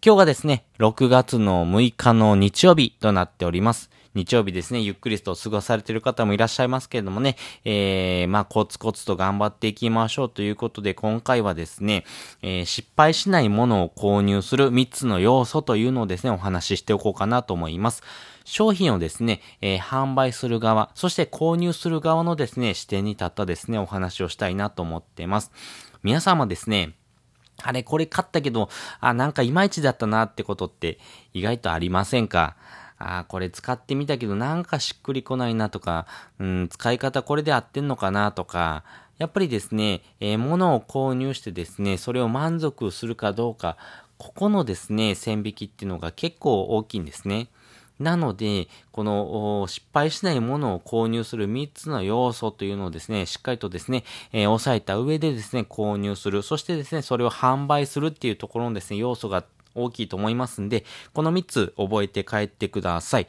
今日がですね、6月の6日の日曜日となっております。日曜日ですね、ゆっくりと過ごされている方もいらっしゃいますけれどもね、えー、まあ、コツコツと頑張っていきましょうということで、今回はですね、えー、失敗しないものを購入する3つの要素というのをですね、お話ししておこうかなと思います。商品をですね、えー、販売する側、そして購入する側のですね、視点に立ったですね、お話をしたいなと思っています。皆様ですね、あれ、これ買ったけど、あ、なんかいまいちだったなってことって意外とありませんか？あこれ使ってみたけどなんかしっくりこないなとか、うん、使い方これで合ってんのかなとか、やっぱりですね、えー、物を購入してですね、それを満足するかどうか、ここのですね、線引きっていうのが結構大きいんですね。なので、この失敗しないものを購入する3つの要素というのをですね、しっかりとですね、えー、押さえた上でですね、購入する。そしてですね、それを販売するっていうところのですね、要素が大きいと思いますんで、この3つ覚えて帰ってください。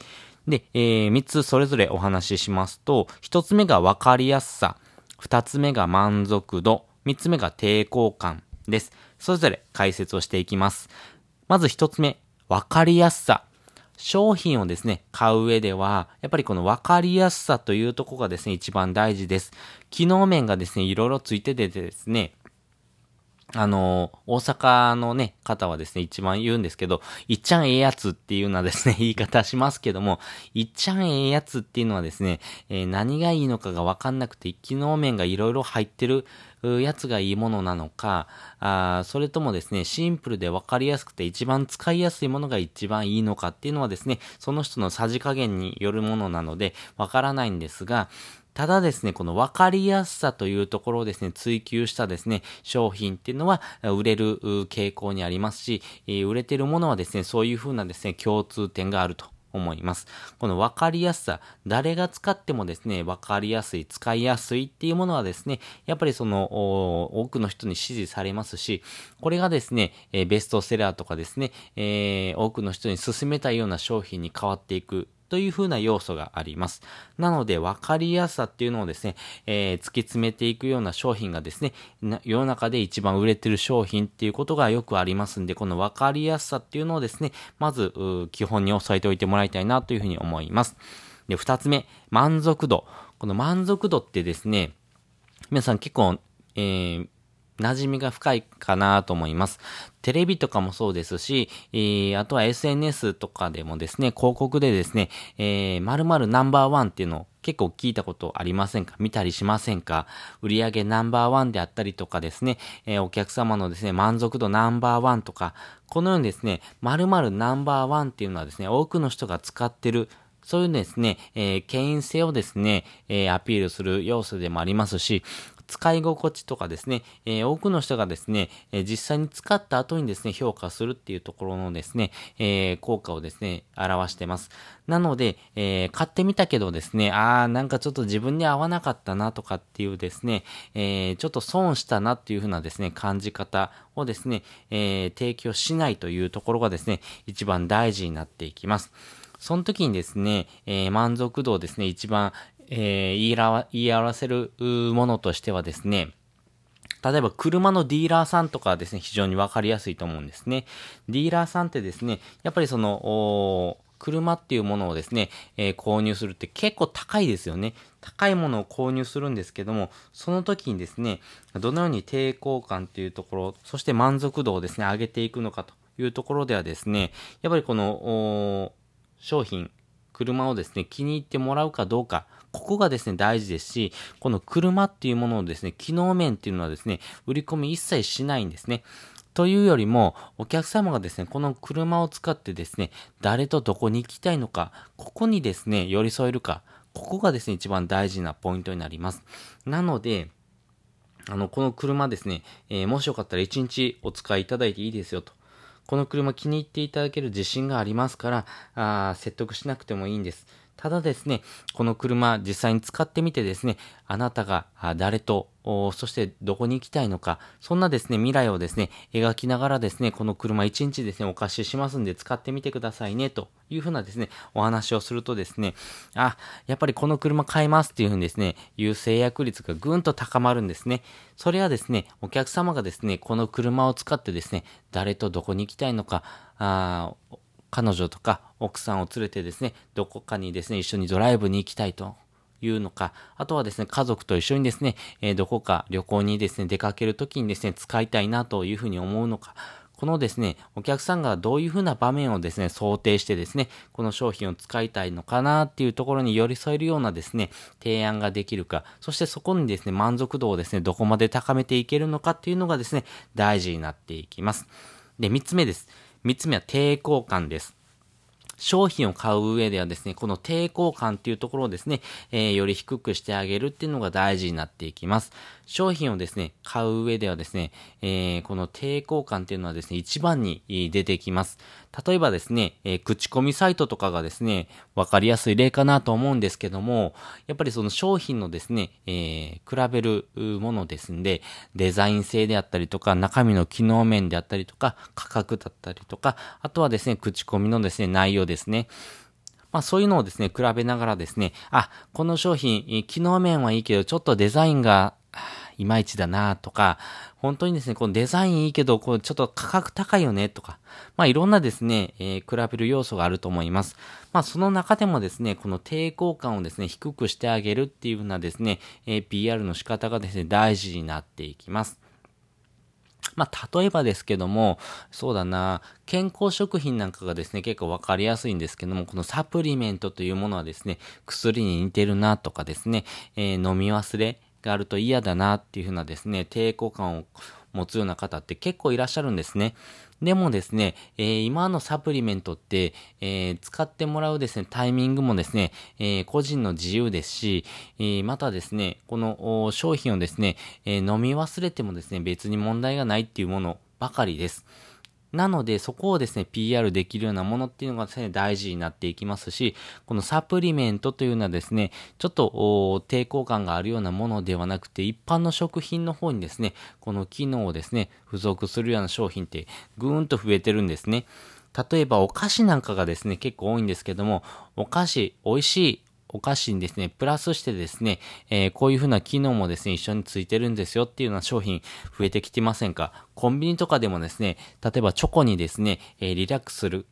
で、えー、3つそれぞれお話ししますと、1つ目が分かりやすさ、2つ目が満足度、3つ目が抵抗感です。それぞれ解説をしていきます。まず1つ目、分かりやすさ。商品をですね、買う上では、やっぱりこの分かりやすさというとこがですね、一番大事です。機能面がですね、いろいろついててですね、あの、大阪のね、方はですね、一番言うんですけど、いっちゃんええやつっていうのはですね、言い方しますけども、いっちゃんええやつっていうのはですね、えー、何がいいのかがわかんなくて、機能面がいろいろ入ってるやつがいいものなのか、あそれともですね、シンプルでわかりやすくて一番使いやすいものが一番いいのかっていうのはですね、その人のさじ加減によるものなので、わからないんですが、ただですね、この分かりやすさというところをですね、追求したですね、商品っていうのは売れる傾向にありますし、売れてるものはですね、そういう風なですね、共通点があると。思います。この分かりやすさ、誰が使ってもですね、分かりやすい、使いやすいっていうものはですね、やっぱりその、多くの人に支持されますし、これがですね、えベストセラーとかですね、えー、多くの人に勧めたような商品に変わっていくというふうな要素があります。なので、分かりやすさっていうのをですね、えー、突き詰めていくような商品がですね、世の中で一番売れてる商品っていうことがよくありますんで、この分かりやすさっていうのをですね、まず、基本に押さえておいてもらいたいなというふうに思います。で、二つ目、満足度。この満足度ってですね、皆さん結構、えー、馴染みが深いかなと思います。テレビとかもそうですし、えー、あとは SNS とかでもですね、広告でですね、えー、〇〇ナンバーワンっていうのを結構聞いたことありませんか？見たりしませんか？売上ナンバーワンであったりとかですね、えー、お客様のですね、満足度ナンバーワンとか、このようにですね、〇〇ナンバーワンっていうのはですね、多くの人が使ってるそういうですね、えー、権威性をですね、えー、アピールする要素でもありますし、使い心地とかですね、えー、多くの人がですね、えー、実際に使った後にですね、評価するっていうところのですね、えー、効果をですね、表してます。なので、え買ってみたけどですね、あーなんかちょっと自分に合わなかったなとかっていうですね、えちょっと損したなっていう風なですね、感じ方をですね、え提供しないというところがですね、一番大事になっていきます。その時にですね、えー、満足度をですね、一番、えー、言いら言い表せるものとしてはですね、例えば車のディーラーさんとかですね、非常にわかりやすいと思うんですね。ディーラーさんってですね、やっぱりその、車っていうものをですね、えー、購入するって結構高いですよね。高いものを購入するんですけども、その時にですね、どのように抵抗感っていうところ、そして満足度をですね、上げていくのかというところではですね、やっぱりこの、商品、車をですね、気に入ってもらうかどうか、ここがですね、大事ですし、この車っていうものをですね、機能面っていうのはですね、売り込み一切しないんですね。というよりも、お客様がですね、この車を使ってですね、誰とどこに行きたいのか、ここにですね、寄り添えるか、ここがですね、一番大事なポイントになります。なので、あの、この車ですね、えー、もしよかったら1日お使いいただいていいですよと。この車気に入っていただける自信がありますから、あ説得しなくてもいいんです。ただですね、この車実際に使ってみてですね、あなたが誰と、そしてどこに行きたいのか、そんなですね、未来をですね、描きながらですね、この車1日ですね、お貸ししますんで使ってみてくださいね、というふうなですね、お話をするとですね、あ、やっぱりこの車買いますっていうふうにですね、いう制約率がぐんと高まるんですね。それはですね、お客様がですね、この車を使ってですね、誰とどこに行きたいのか、あ彼女とか奥さんを連れてですね、どこかにですね、一緒にドライブに行きたいというのか、あとはですね、家族と一緒にですね、えー、どこか旅行にですね、出かけるときにですね、使いたいなというふうに思うのか、このですね、お客さんがどういうふうな場面をですね、想定してですね、この商品を使いたいのかなっていうところに寄り添えるようなですね、提案ができるか、そしてそこにですね、満足度をですね、どこまで高めていけるのかっていうのがですね、大事になっていきます。で、三つ目です。三つ目は抵抗感です。商品を買う上ではですね、この抵抗感っていうところをですね、えー、より低くしてあげるっていうのが大事になっていきます。商品をですね、買う上ではですね、えー、この抵抗感っていうのはですね、一番に出てきます。例えばですね、えー、口コミサイトとかがですね、わかりやすい例かなと思うんですけども、やっぱりその商品のですね、えー、比べるものですんで、デザイン性であったりとか、中身の機能面であったりとか、価格だったりとか、あとはですね、口コミのですね、内容ですね。まあそういうのをですね、比べながらですね、あ、この商品、機能面はいいけど、ちょっとデザインが、いまいちだなとか、本当にですね、このデザインいいけど、こうちょっと価格高いよねとか、まあいろんなですね、えー、比べる要素があると思います。まあその中でもですね、この抵抗感をですね、低くしてあげるっていうようなですね、えー、PR の仕方がですね、大事になっていきます。まあ、例えばですけども、そうだな、健康食品なんかがですね、結構わかりやすいんですけども、このサプリメントというものはですね、薬に似てるなとかですね、えー、飲み忘れがあると嫌だなっていうふうなですね、抵抗感を持つような方って結構いらっしゃるんですね。でもですね、えー、今のサプリメントって、えー、使ってもらうですね、タイミングもですね、えー、個人の自由ですし、えまたですね、この商品をですね、え飲み忘れてもですね、別に問題がないっていうものばかりです。なので、そこをですね、PR できるようなものっていうのがですね、大事になっていきますし、このサプリメントというのはですね、ちょっと抵抗感があるようなものではなくて、一般の食品の方にですね、この機能をですね、付属するような商品ってぐーんと増えてるんですね。例えばお菓子なんかがですね、結構多いんですけども、お菓子、美味しいお菓子にですね、プラスしてですね、えー、こういう風な機能もですね、一緒についてるんですよっていうような商品増えてきてませんか？コンビニとかでもですね、例えばチョコにですね、えー、リラックスする、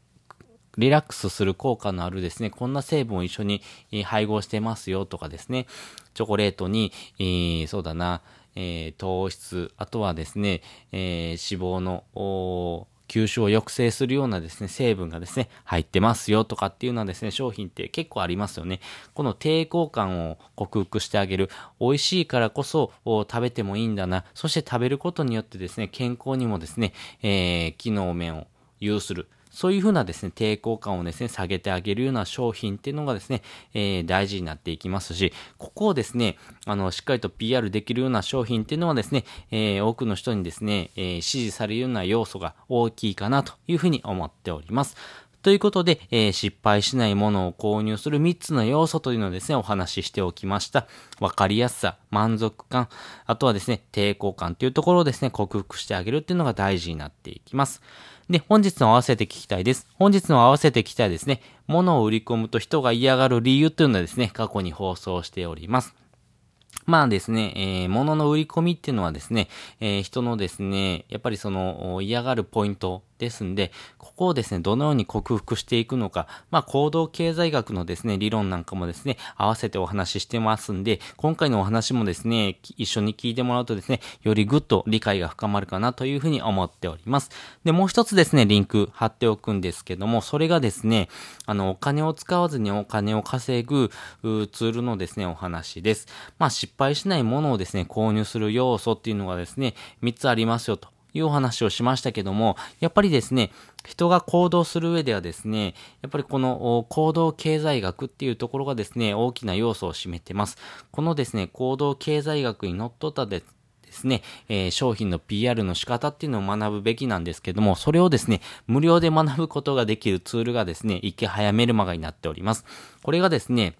リラックスする効果のあるですね、こんな成分を一緒に、配合してますよとかですね、チョコレートに、えー、そうだな、えー、糖質、あとはですね、えー、脂肪の、吸収を抑制するようなですね、成分がですね、入ってますよとかっていうのはですね、商品って結構ありますよね。この抵抗感を克服してあげる。美味しいからこそ食べてもいいんだな。そして食べることによってですね、健康にもですね、えー、機能面を有する。そういうふうなですね、抵抗感をですね、下げてあげるような商品っていうのがですね、えー、大事になっていきますし、ここをですね、あの、しっかりと PR できるような商品っていうのはですね、えー、多くの人にですね、えー、支持されるような要素が大きいかなというふうに思っております。ということで、えー、失敗しないものを購入する3つの要素というのをですね、お話ししておきました。わかりやすさ、満足感、あとはですね、抵抗感というところをですね、克服してあげるっていうのが大事になっていきます。で、本日の合わせて聞きたいです。本日の合わせて聞きたいですね。物を売り込むと人が嫌がる理由というのはですね、過去に放送しております。まあですね、えー、物の売り込みっていうのはですね、えー、人のですね、やっぱりその嫌がるポイントですんで、ここをですね、どのように克服していくのか、まあ、行動経済学のですね、理論なんかもですね、合わせてお話ししてますんで、今回のお話もですね、一緒に聞いてもらうとですね、よりぐっと理解が深まるかなというふうに思っております。で、もう一つですね、リンク貼っておくんですけども、それがですね、あの、お金を使わずにお金を稼ぐツールのですね、お話です。まあ、失敗しないものをですね、購入する要素っていうのがですね、3つありますよと。いうお話をしましたけども、やっぱりですね、人が行動する上ではですね、やっぱりこの行動経済学っていうところがですね、大きな要素を占めてます。このですね、行動経済学にのっとったでですね、えー、商品の PR の仕方っていうのを学ぶべきなんですけども、それをですね、無料で学ぶことができるツールがですね、池早メルマガになっております。これがですね、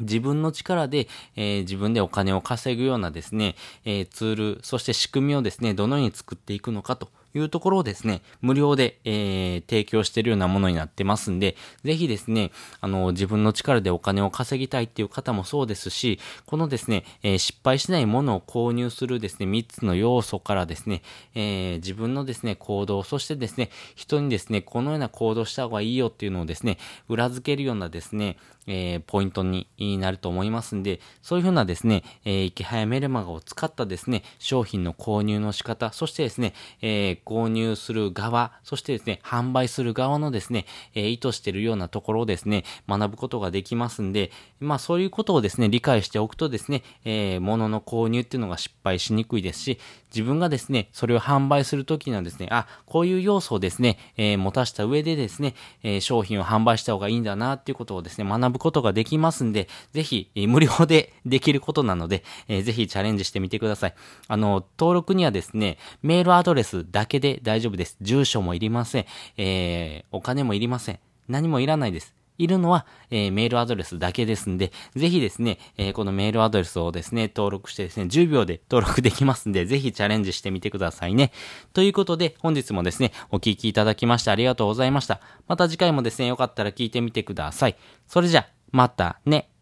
自分の力で、えー、自分でお金を稼ぐようなですね、えー、ツール、そして仕組みをですね、どのように作っていくのかというところをですね、無料で、えー、提供しているようなものになってますんで、ぜひですね、あの、自分の力でお金を稼ぎたいっていう方もそうですし、このですね、えー、失敗しないものを購入するですね、3つの要素からですね、えー、自分のですね、行動、そしてですね、人にですね、このような行動した方がいいよっていうのをですね、裏付けるようなですね、えー、ポイントになると思いますんで、そういうふうなですね、えー、池早メルマガを使ったですね、商品の購入の仕方、そしてですね、えー、購入する側、そしてですね、販売する側のですね、えー、意図しているようなところをですね、学ぶことができますんで、まあそういうことをですね、理解しておくとですね、えー、物の購入っていうのが失敗しにくいですし、自分がですね、それを販売するときにはですね、あ、こういう要素をですね、えー、持たした上でですね、えー、商品を販売した方がいいんだなっていうことをですね、学ぶことができますんで、ぜひ、えー、無料でできることなので、えー、ぜひチャレンジしてみてください。あの、登録にはですね、メールアドレスだけで大丈夫です。住所もいりません。えー、お金もいりません。何もいらないです。いるのは、えー、メールアドレスだけですんで、ぜひですね、えー、このメールアドレスをですね、登録してですね、10秒で登録できますんで、ぜひチャレンジしてみてくださいね。ということで、本日もですね、お聞きいただきましてありがとうございました。また次回もですね、よかったら聞いてみてください。それじゃ、またね。